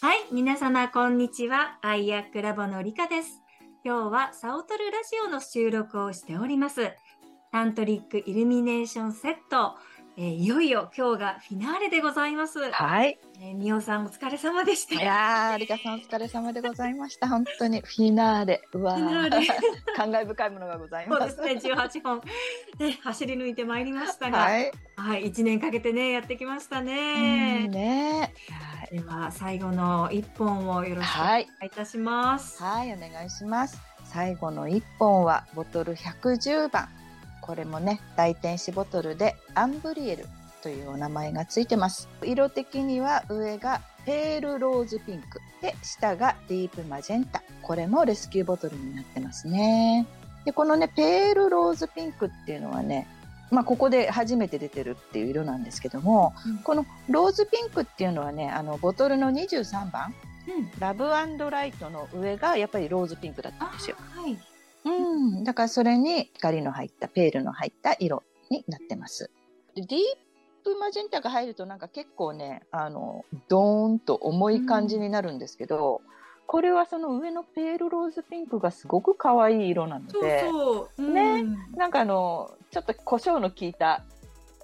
はい、皆様こんにちは。アイアックラボのりかです。今日はサオトルラジオの収録をしております。タントリックイルミネーションセット。えーいよいよ今日がフィナーレでございます。はい。えー、みおさんお疲れ様でした。いやー、リカさんお疲れ様でございました。本当にフィナーレ。うわフィナーレー。感慨深いものがございま。そうですすね、18本、ね、走り抜いてまいりましたが、はい、はい。1年かけてね、やってきましたうんね。ねでは、最後の1本をよろしくお願はい。いいたします。はい、お願いします。最後の一本はボトル110番。これもね、大天使ボトルでアンブリエルというお名前がついてます。色的には上がペールローズピンクで下がディープマジェンタ。これもレスキューボトルになってますね。で、このね、ペールローズピンクっていうのはね、まあ、ここで初めて出てるっていう色なんですけども、うんこのローズピンクっていうのはね、あの、ボトルの23番、うんラブライトの上がやっぱりローズピンクだったんですよ。あはい。うん。だからそれに光の入った、ペールの入った色になってます。でディープマジェンタが入るとなんか結構ね、あの、ドーンと重い感じになるんですけど、これはその上のペールローズピンクがすごく可愛い色なのそうで、そう。うんねなんかあの、ちょっと胡椒の効いた、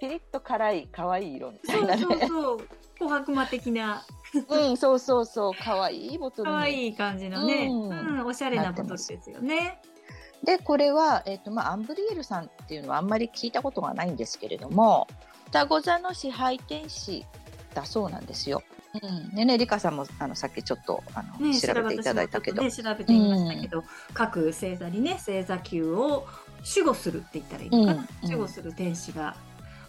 ピリッと辛い可愛い色みたそいうなね。そうそう。琥珀魔的なうん、そうそうそう、可愛いボトルに可愛い感じのね、うんうん、おしゃれなボトルですよね。でこれは、えっとまあ、アンブリエルさんっていうのはあんまり聞いたことがないんですけれども双子座の支配天使だそうなんですよ。うん、でねリカさんもあのさっきちょっとあの、ね、調べていただいたけど、ね、調べてみましたけど、各星座にね星座級を守護するって言ったらいいのかな、うんうん。守護する天使が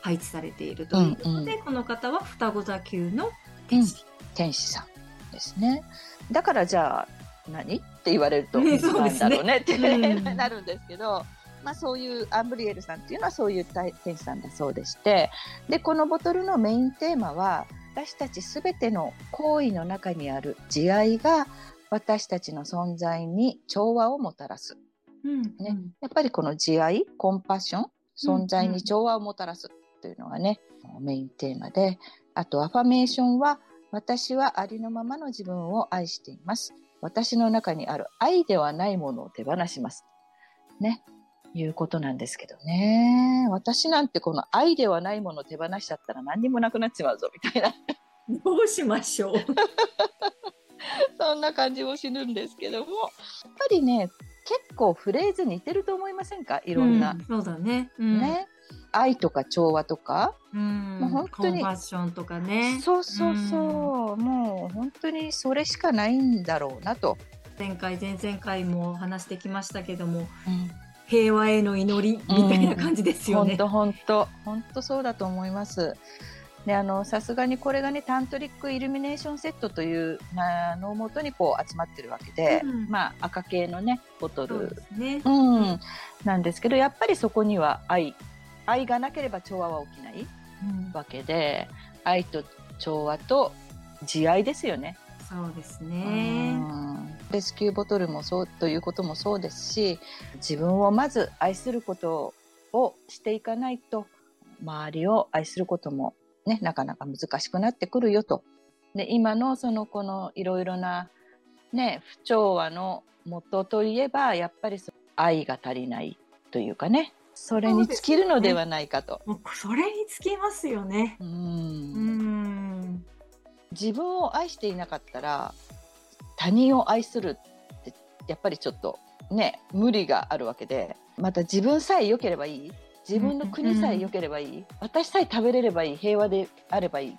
配置されているということで、うんこの方は双子座級の天使。天使さんですね。だからじゃあ何？って言われると、ねなんだろうねって、うんなるんですけど。まあ、そういうアンブリエルさんっていうのはそういう天使さんだそうでしてでこのボトルのメインテーマは私たちすべての行為の中にある慈愛が私たちの存在に調和をもたらす。うんねやっぱりこの慈愛、コンパッション、存在に調和をもたらすというのがね、メインテーマで、あとアファメーションは、私はありのままの自分を愛しています。私の中にある愛ではないものを手放します。ね。いうことなんですけどね。私なんてこの愛ではないものを手放しちゃったら何にもなくなっちまうぞみたいな。どうしましょう。そんな感じもするんですけども、やっぱりね、結構フレーズ似てると思いませんか？いろんな。うんそうだね。うん、ね。愛とか調和とか、うん、もう本当にコンパッションとかね。そうそうそう、もう本当にそれしかないんだろうなと。前回前々回も話してきましたけども平和への祈りみたいな感じですよね。本当本当本当そうだと思います。であのさすがにこれがねタントリックイルミネーションセットというあのもとにこう集まってるわけで、うんまあ赤系のねボトルね。うん、なんですけどやっぱりそこには愛愛がなければ調和は起きないうんわけで愛と調和と慈愛ですよね。そうですうね。んレスキューボトルもそうということもそうですし自分をまず愛することをしていかないと周りを愛することもねなかなか難しくなってくるよと。で今のそのこのいろいろなね不調和の元といえばやっぱりそ愛が足りないというかねそれに尽きるのではないかと。もうそれにつきますよね。うんうん。自分を愛していなかったら他人を愛するってやっぱりちょっとね無理があるわけでまた自分さえ良ければいい自分の国さえ良ければいい、私さえ食べれればいい平和であればいい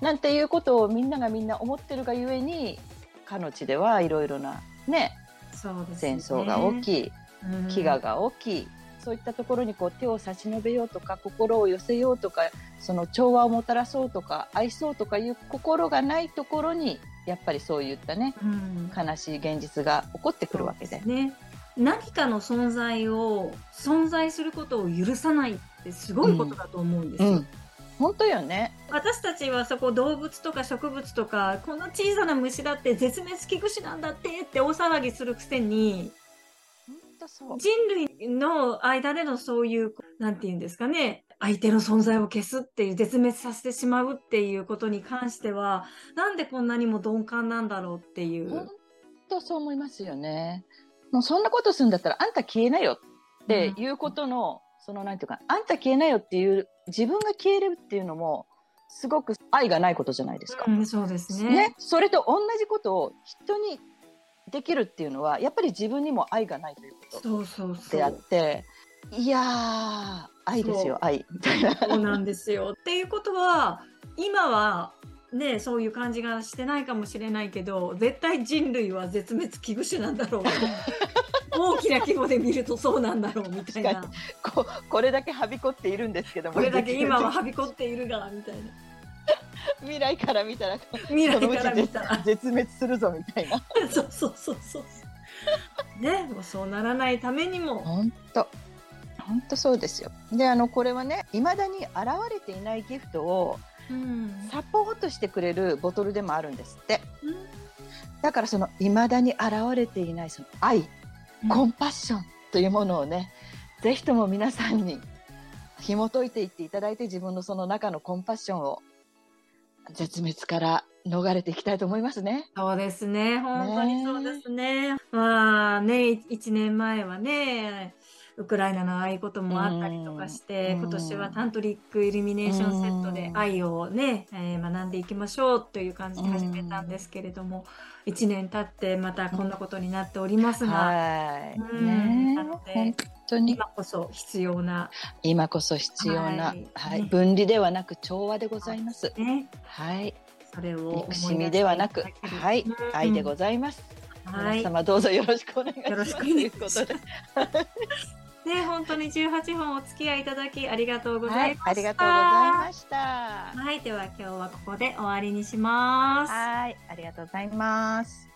なんていうことをみんながみんな思ってるがゆえにかの地ではいろいろなねね。戦争が起きうん飢餓が起き、そういったところにこう手を差し伸べようとか心を寄せようとかその調和をもたらそうとか愛そうとかいう心がないところにやっぱりそういったねうん悲しい現実が起こってくるわけで。ね。何かの存在を存在することを許さないってすごいことだと思うんですよ。うん、本当よね。私たちはそこ動物とか植物とかこの小さな虫だって絶滅危惧種なんだってって大騒ぎするくせに。人類の間でのそういうなんて言うんですかね相手の存在を消すっていう絶滅させてしまうっていうことに関してはなんでこんなにも鈍感なんだろうっていう。本当そう思いますよね。もうそんなことするんだったらあんた消えなよっていうことの、うん、そのなんていうかあんた消えなよっていう自分が消えるっていうのもすごく愛がないことじゃないですか。うん、そうですね、ね、それと同じことを人にできるっていうのはやっぱり自分にも愛がないということであっていや愛ですよ愛。みたいな。そうなんですよ。っていうことは今はねそういう感じがしてないかもしれないけど絶対人類は絶滅危惧種なんだろう 大きな規模で見るとそうなんだろうみたいな。ここれだけはびこっているんですけどもこれだけ今ははびこっているがみたいな未来から見たら未来から見たら。絶滅するぞみたいな。そうそうそうそう。ねもうそうならないためにも。本当本当そうですよ。であのこれはねいまだに現れていないギフトをサポートしてくれるボトルでもあるんですって、うん、だからそのいまだに現れていないその愛、うん、コンパッションというものをねぜひとも皆さんに紐解いていっていただいて自分のその中のコンパッションを絶滅から逃れていきたいと思いますね。そうですね。本当にそうですね。ねまあね、1年前はね、ウクライナのああいうこともあったりとかして、今年はタントリックイルミネーションセットで愛をね、えー、学んでいきましょうという感じで始めたんですけれども、1年経ってまたこんなことになっておりますが、はい、ね、なので本当に？今こそ必要な今こそ必要な、はい、はい、分離ではなく調和でございます。ね、はい。それを憎しみではなく、はい、愛でございます。はい、皆様どうぞよろしくお願いします。よろしくお願いします。ね、本当に18本お付き合いいただきありがとうございました。はい、ありがとうございました。はい、では今日はここで終わりにします。はい、ありがとうございます。